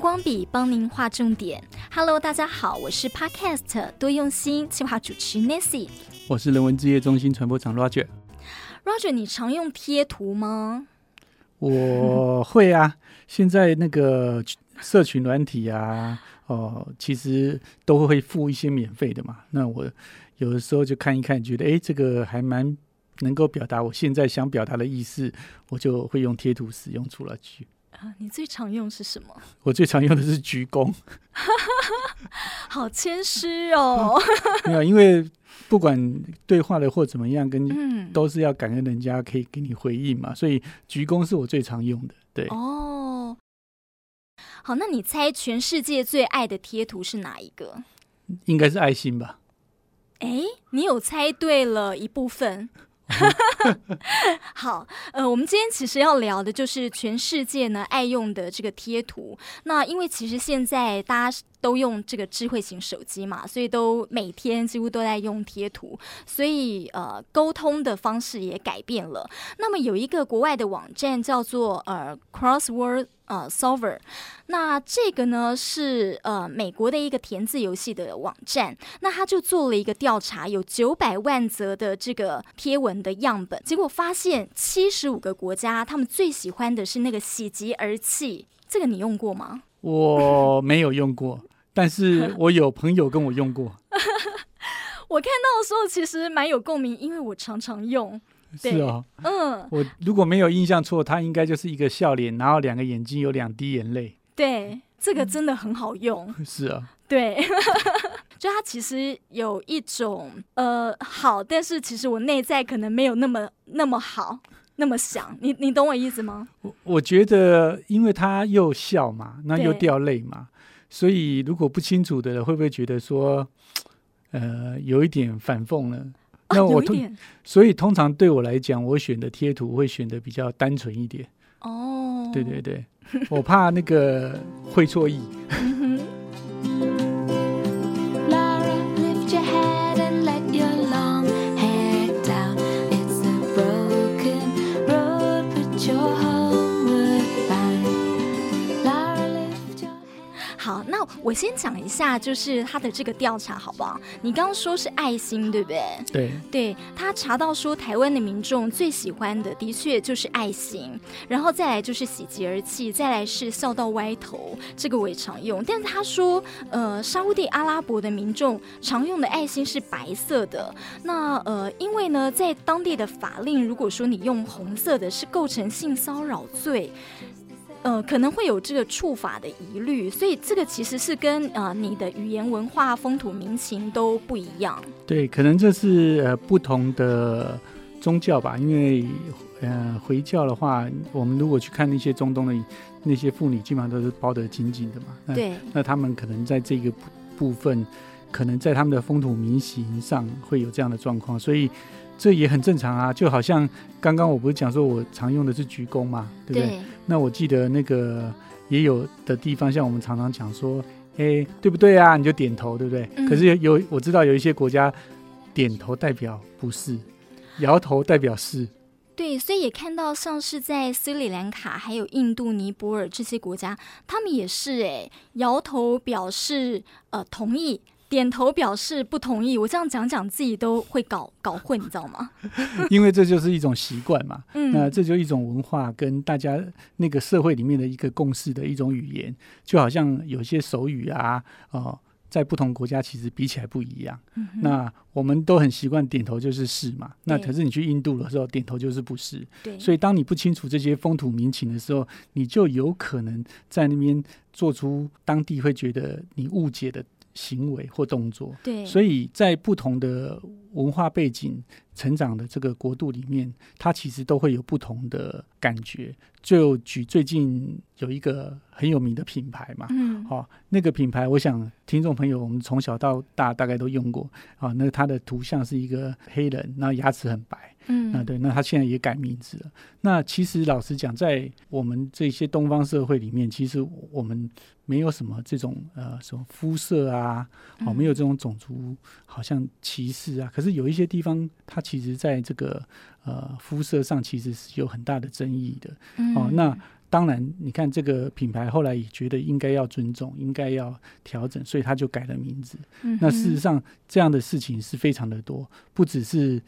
光笔帮您画重点。Hello，大家好，我是 Podcast 多用心企划主持 Nancy，我是人文置业中心传播长 Roger。Roger，你常用贴图吗？我会啊，现在那个社群软体啊，哦、呃，其实都会附一些免费的嘛。那我有的时候就看一看，觉得哎，这个还蛮能够表达我现在想表达的意思，我就会用贴图使用出来去。啊，你最常用是什么？我最常用的是鞠躬。好谦虚哦。没有，因为不管对话的或怎么样，跟都是要感恩人家可以给你回应嘛，所以鞠躬是我最常用的。对哦。好，那你猜全世界最爱的贴图是哪一个？应该是爱心吧。哎，你有猜对了一部分。好，呃，我们今天其实要聊的就是全世界呢爱用的这个贴图。那因为其实现在大家都用这个智慧型手机嘛，所以都每天几乎都在用贴图，所以呃，沟通的方式也改变了。那么有一个国外的网站叫做呃 Crossword。呃，Solver，那这个呢是呃美国的一个填字游戏的网站，那他就做了一个调查，有九百万则的这个贴文的样本，结果发现七十五个国家他们最喜欢的是那个喜极而泣，这个你用过吗？我没有用过，但是我有朋友跟我用过。我看到的时候其实蛮有共鸣，因为我常常用。是哦，嗯，我如果没有印象错，他应该就是一个笑脸，然后两个眼睛有两滴眼泪。对，这个真的很好用。是啊，对，就它其实有一种呃好，但是其实我内在可能没有那么那么好，那么想。你你懂我意思吗？我我觉得，因为他又笑嘛，那又掉泪嘛，所以如果不清楚的人会不会觉得说，呃，有一点反讽呢？那我通，所以通常对我来讲，我选的贴图会选的比较单纯一点。哦，对对对，我怕那个会错意。我先讲一下，就是他的这个调查，好不好？你刚刚说是爱心，对不对？对，对，他查到说，台湾的民众最喜欢的，的确就是爱心，然后再来就是喜极而泣，再来是笑到歪头，这个我也常用。但是他说，呃，沙乌地阿拉伯的民众常用的爱心是白色的。那呃，因为呢，在当地的法令，如果说你用红色的，是构成性骚扰罪。呃，可能会有这个触法的疑虑，所以这个其实是跟呃你的语言文化、风土民情都不一样。对，可能这是呃不同的宗教吧，因为呃回教的话，我们如果去看那些中东的那些妇女，基本上都是包得紧紧的嘛。对，那他们可能在这个部分，可能在他们的风土民情上会有这样的状况，所以。这也很正常啊，就好像刚刚我不是讲说我常用的是鞠躬嘛，对不对？对。那我记得那个也有的地方，像我们常常讲说，哎，对不对啊？你就点头，对不对？嗯。可是有有我知道有一些国家点头代表不是，摇头代表是。对，所以也看到像是在斯里兰卡、还有印度、尼泊尔这些国家，他们也是哎，摇头表示呃同意。点头表示不同意，我这样讲讲自己都会搞搞混，你知道吗？因为这就是一种习惯嘛，嗯，那这就一种文化跟大家那个社会里面的一个共识的一种语言，就好像有些手语啊，哦、呃，在不同国家其实比起来不一样。嗯、那我们都很习惯点头就是是嘛，那可是你去印度的时候点头就是不是。对，所以当你不清楚这些风土民情的时候，你就有可能在那边做出当地会觉得你误解的行为或动作，对，所以在不同的文化背景成长的这个国度里面，它其实都会有不同的感觉。就举最近有一个很有名的品牌嘛，嗯，好、哦，那个品牌，我想听众朋友我们从小到大大概都用过啊、哦。那它的图像是一个黑人，那牙齿很白。嗯，那对，那他现在也改名字了。那其实老实讲，在我们这些东方社会里面，其实我们没有什么这种呃什么肤色啊，哦，没有这种种族好像歧视啊。可是有一些地方，它其实在这个呃肤色上其实是有很大的争议的。哦，那当然，你看这个品牌后来也觉得应该要尊重，应该要调整，所以他就改了名字。嗯、那事实上，这样的事情是非常的多，不只是。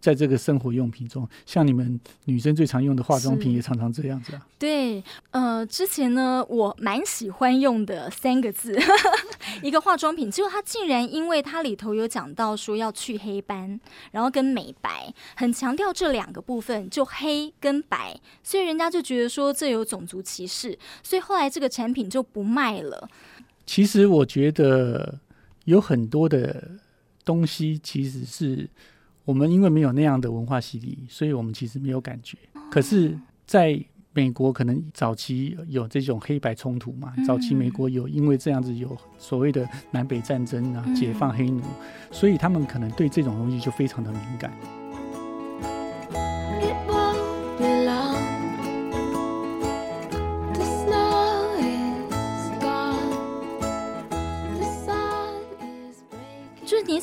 在这个生活用品中，像你们女生最常用的化妆品，也常常这样子啊。对，呃，之前呢，我蛮喜欢用的三个字，一个化妆品，结果它竟然因为它里头有讲到说要去黑斑，然后跟美白，很强调这两个部分，就黑跟白，所以人家就觉得说这有种族歧视，所以后来这个产品就不卖了。其实我觉得有很多的东西其实是。我们因为没有那样的文化洗礼，所以我们其实没有感觉。可是，在美国，可能早期有这种黑白冲突嘛。早期美国有因为这样子有所谓的南北战争啊，解放黑奴，所以他们可能对这种东西就非常的敏感。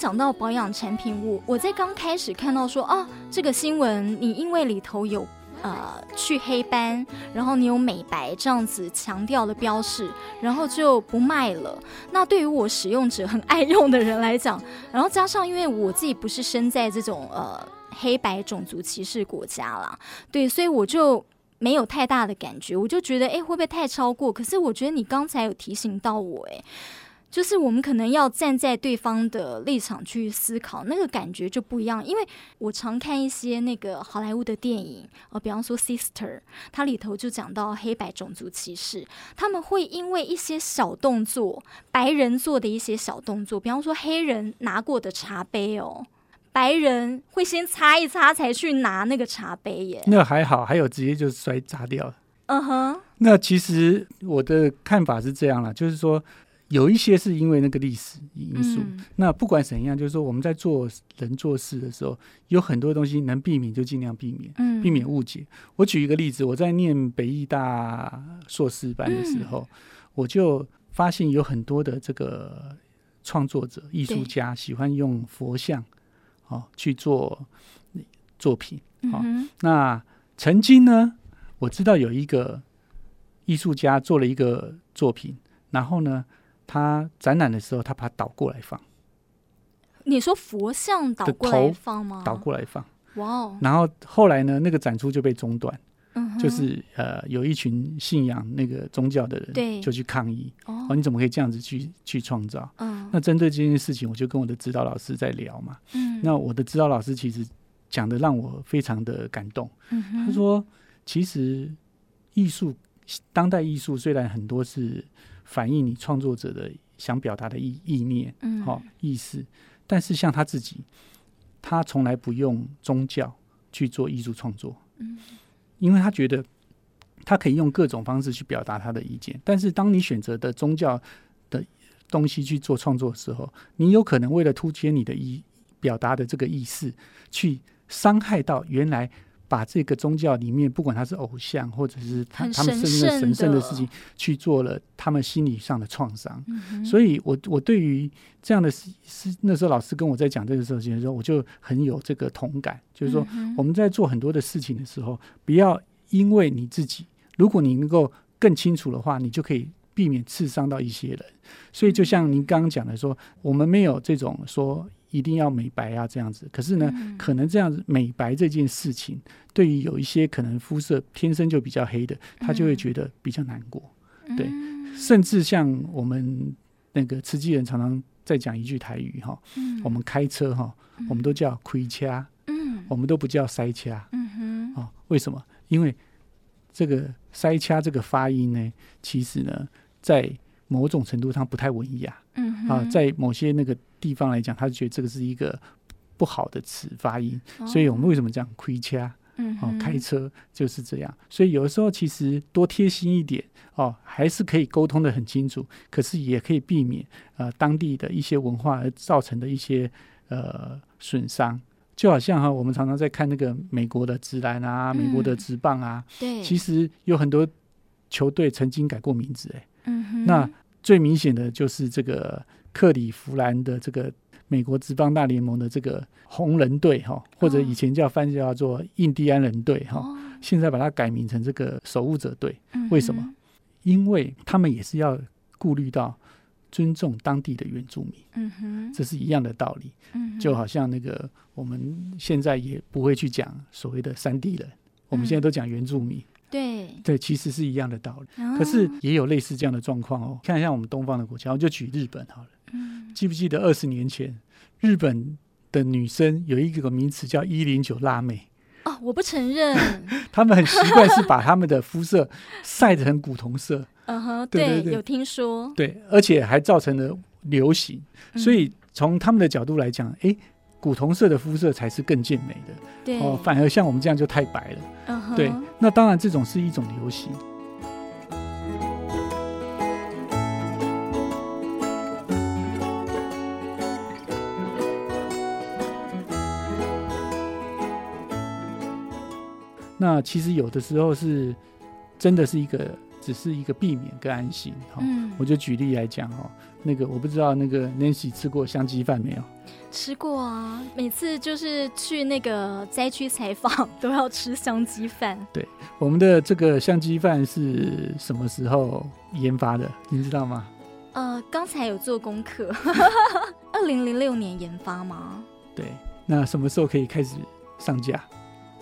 讲到保养产品，我我在刚开始看到说啊，这个新闻，你因为里头有呃去黑斑，然后你有美白这样子强调的标示，然后就不卖了。那对于我使用者很爱用的人来讲，然后加上因为我自己不是身在这种呃黑白种族歧视国家啦，对，所以我就没有太大的感觉，我就觉得哎会不会太超过？可是我觉得你刚才有提醒到我，哎。就是我们可能要站在对方的立场去思考，那个感觉就不一样。因为我常看一些那个好莱坞的电影，呃，比方说《Sister》，它里头就讲到黑白种族歧视，他们会因为一些小动作，白人做的一些小动作，比方说黑人拿过的茶杯哦，白人会先擦一擦才去拿那个茶杯耶。那还好，还有直接就摔砸掉了。嗯哼。那其实我的看法是这样啦，就是说。有一些是因为那个历史因素，嗯、那不管怎样，就是说我们在做人做事的时候，有很多东西能避免就尽量避免，嗯、避免误解。我举一个例子，我在念北艺大硕士班的时候，嗯、我就发现有很多的这个创作者、艺术家喜欢用佛像，哦去做作品，好、那曾经呢，我知道有一个艺术家做了一个作品，然后呢。他展览的时候，他把它倒过来放。你说佛像倒过来放吗？倒过来放。哇哦！然后后来呢，那个展出就被中断。嗯。就是呃，有一群信仰那个宗教的人，对，就去抗议。哦。你怎么可以这样子去去创造？嗯。那针对这件事情，我就跟我的指导老师在聊嘛。嗯。那我的指导老师其实讲的让我非常的感动。嗯哼。他说：“其实艺术，当代艺术虽然很多是。”反映你创作者的想表达的意意念，嗯，好意思。但是像他自己，他从来不用宗教去做艺术创作，嗯，因为他觉得他可以用各种方式去表达他的意见。但是当你选择的宗教的东西去做创作的时候，你有可能为了凸显你的意表达的这个意思，去伤害到原来。把这个宗教里面，不管他是偶像，或者是他他们是那个神圣的事情，去做了他们心理上的创伤。嗯、所以我我对于这样的事，是那时候老师跟我在讲这个事情的时候，我就很有这个同感，就是说我们在做很多的事情的时候，不要因为你自己，如果你能够更清楚的话，你就可以避免刺伤到一些人。所以就像您刚刚讲的说，我们没有这种说。一定要美白啊，这样子。可是呢，嗯、可能这样子美白这件事情，对于有一些可能肤色天生就比较黑的，他就会觉得比较难过。嗯、对，甚至像我们那个慈济人常常在讲一句台语哈，嗯、我们开车哈，我们都叫开车，嗯，我们都不叫塞掐，嗯哼，哦，为什么？因为这个塞掐这个发音呢，其实呢，在某种程度上不太文雅，嗯哼。啊，在某些那个。地方来讲，他就觉得这个是一个不好的词发音，哦、所以我们为什么讲亏掐？嗯，哦，开车就是这样。所以有的时候其实多贴心一点哦，还是可以沟通的很清楚，可是也可以避免呃当地的一些文化而造成的一些呃损伤。就好像哈，我们常常在看那个美国的直篮啊，嗯、美国的直棒啊，对，其实有很多球队曾经改过名字，哎，嗯哼，那最明显的就是这个。克里夫兰的这个美国职棒大联盟的这个红人队哈，或者以前叫翻译叫做印第安人队哈，哦、现在把它改名成这个守护者队。为什么？嗯、因为他们也是要顾虑到尊重当地的原住民。嗯哼，这是一样的道理。嗯，就好像那个我们现在也不会去讲所谓的山地人，我们现在都讲原住民。嗯对对，其实是一样的道理。可是也有类似这样的状况哦。看一下我们东方的国家，我就举日本好了。嗯，记不记得二十年前日本的女生有一个名词叫一零九辣妹？哦，我不承认。他们很习惯是把他们的肤色晒成古铜色。嗯哼，对，有听说。对，而且还造成了流行。所以从他们的角度来讲，哎。古铜色的肤色才是更健美的，对哦，反而像我们这样就太白了。Uh huh、对，那当然这种是一种流行。那其实有的时候是真的是一个，只是一个避免跟安心。哈、我就举例来讲哦，那个我不知道那个 Nancy 吃过香鸡饭没有？吃过啊，每次就是去那个灾区采访，都要吃香鸡饭。对，我们的这个香鸡饭是什么时候研发的？您知道吗？呃，刚才有做功课，二零零六年研发吗？对，那什么时候可以开始上架？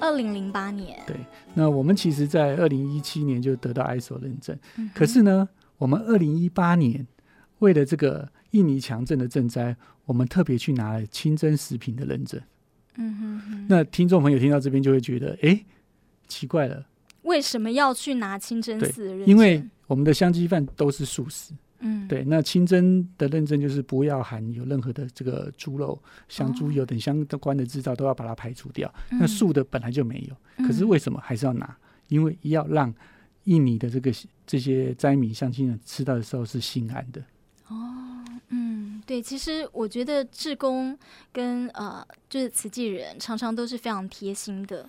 二零零八年。对，那我们其实在二零一七年就得到 ISO 认证，嗯、可是呢，我们二零一八年为了这个。印尼强震的赈灾，我们特别去拿了清真食品的认证。嗯哼哼。那听众朋友听到这边就会觉得，哎，奇怪了，为什么要去拿清真寺的认证？因为我们的香鸡饭都是素食。嗯，对。那清真的认证就是不要含有任何的这个猪肉、像猪油等相关的制造，都要把它排除掉。哦、那素的本来就没有，嗯、可是为什么还是要拿？因为要让印尼的这个这些灾民乡亲人吃到的时候是心安的。哦。嗯对，其实我觉得志工跟呃，就是慈济人常常都是非常贴心的。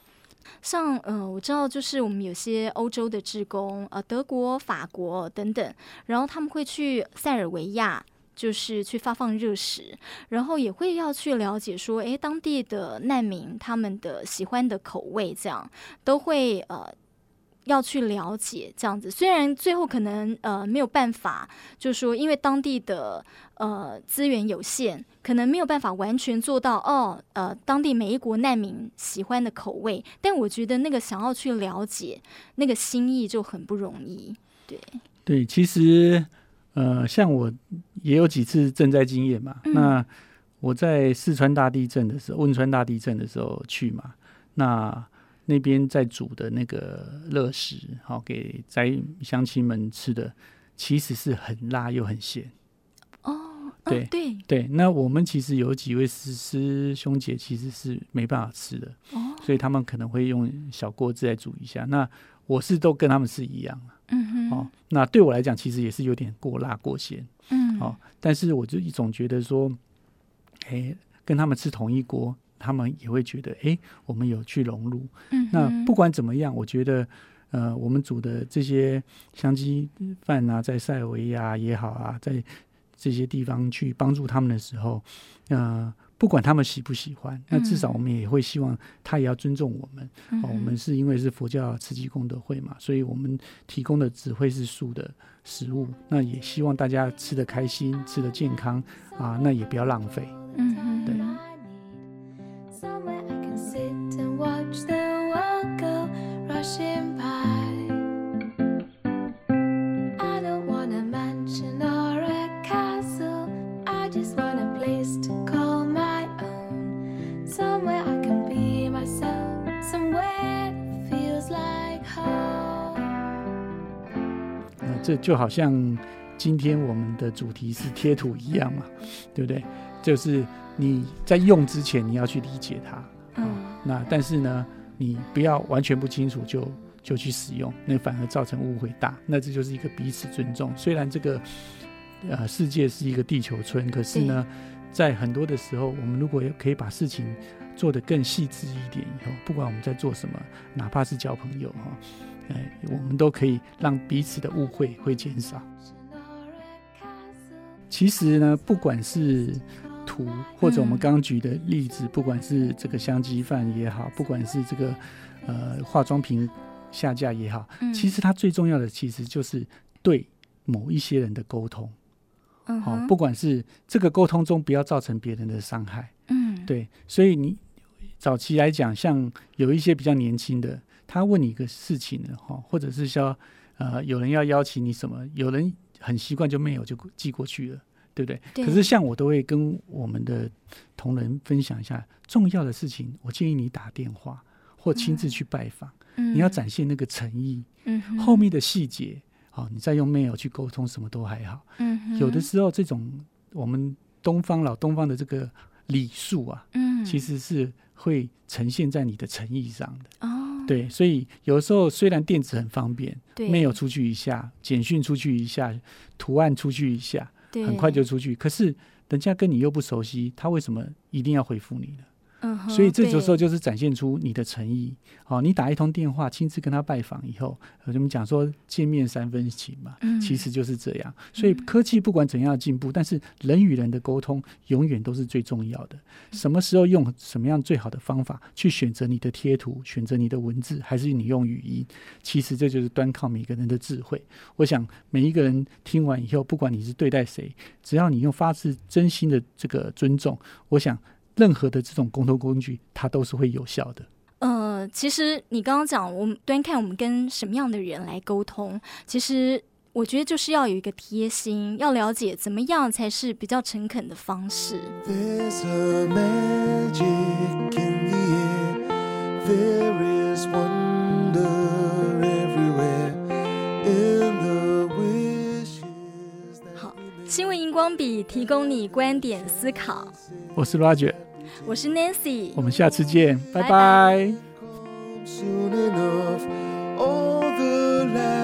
像呃，我知道就是我们有些欧洲的职工，呃，德国、法国等等，然后他们会去塞尔维亚，就是去发放热食，然后也会要去了解说，哎，当地的难民他们的喜欢的口味，这样都会呃。要去了解这样子，虽然最后可能呃没有办法，就是说因为当地的呃资源有限，可能没有办法完全做到哦呃当地每一国难民喜欢的口味，但我觉得那个想要去了解那个心意就很不容易。对对，其实呃像我也有几次赈灾经验嘛，嗯、那我在四川大地震的时候，汶川大地震的时候去嘛，那。那边在煮的那个热食，好给灾乡亲们吃的，其实是很辣又很咸。哦，对、啊、对对，那我们其实有几位师师兄姐其实是没办法吃的，哦，所以他们可能会用小锅子来煮一下。那我是都跟他们是一样，嗯哼，哦，那对我来讲其实也是有点过辣过咸，嗯，哦，但是我就一种觉得说，哎，跟他们吃同一锅。他们也会觉得，哎，我们有去融入。嗯，那不管怎么样，我觉得，呃，我们煮的这些香鸡饭啊，在塞尔维亚也好啊，在这些地方去帮助他们的时候，呃，不管他们喜不喜欢，那至少我们也会希望他也要尊重我们。嗯，哦，我们是因为是佛教慈济功德会嘛，所以我们提供的只会是素的食物。那也希望大家吃得开心，吃得健康啊，那也不要浪费。嗯嗯，对。这就好像今天我们的主题是贴图一样嘛，对不对？就是你在用之前你要去理解它，嗯，那但是呢，你不要完全不清楚就就去使用，那反而造成误会大。那这就是一个彼此尊重。虽然这个呃世界是一个地球村，可是呢，在很多的时候，我们如果可以把事情做得更细致一点，以后不管我们在做什么，哪怕是交朋友哈。哎，我们都可以让彼此的误会会减少。其实呢，不管是图，或者我们刚刚举的例子，不管是这个香鸡饭也好，不管是这个呃化妆品下架也好，其实它最重要的其实就是对某一些人的沟通。好，不管是这个沟通中不要造成别人的伤害。嗯，对，所以你早期来讲，像有一些比较年轻的，他问你一个事情呢，哈，或者是说呃有人要邀请你什么，有人很习惯就没有就寄过去了。对不对？对。可是像我都会跟我们的同仁分享一下重要的事情，我建议你打电话或亲自去拜访。嗯。你要展现那个诚意。嗯。后面的细节，好，你再用 mail 去沟通，什么都还好。嗯。有的时候，这种我们东方老东方的这个礼数啊，嗯，其实是会呈现在你的诚意上的。哦。对，所以有的时候虽然电子很方便，mail 出去一下，简讯出去一下，图案出去一下。很快就出去，可是人家跟你又不熟悉，他为什么一定要回复你呢？所以这时候就是展现出你的诚意。好，你打一通电话，亲自跟他拜访以后，我们讲说见面三分情嘛，其实就是这样。所以科技不管怎样进步，但是人与人的沟通永远都是最重要的。什么时候用什么样最好的方法去选择你的贴图，选择你的文字，还是你用语音？其实这就是端靠每个人的智慧。我想每一个人听完以后，不管你是对待谁，只要你用发自真心的这个尊重，我想。任何的这种沟通工具，它都是会有效的。呃，其实你刚刚讲，我们端看我们跟什么样的人来沟通，其实我觉得就是要有一个贴心，要了解怎么样才是比较诚恳的方式。好新闻荧光笔提供你观点思考。我是 Roger，我是 Nancy，我们下次见，拜拜。拜拜。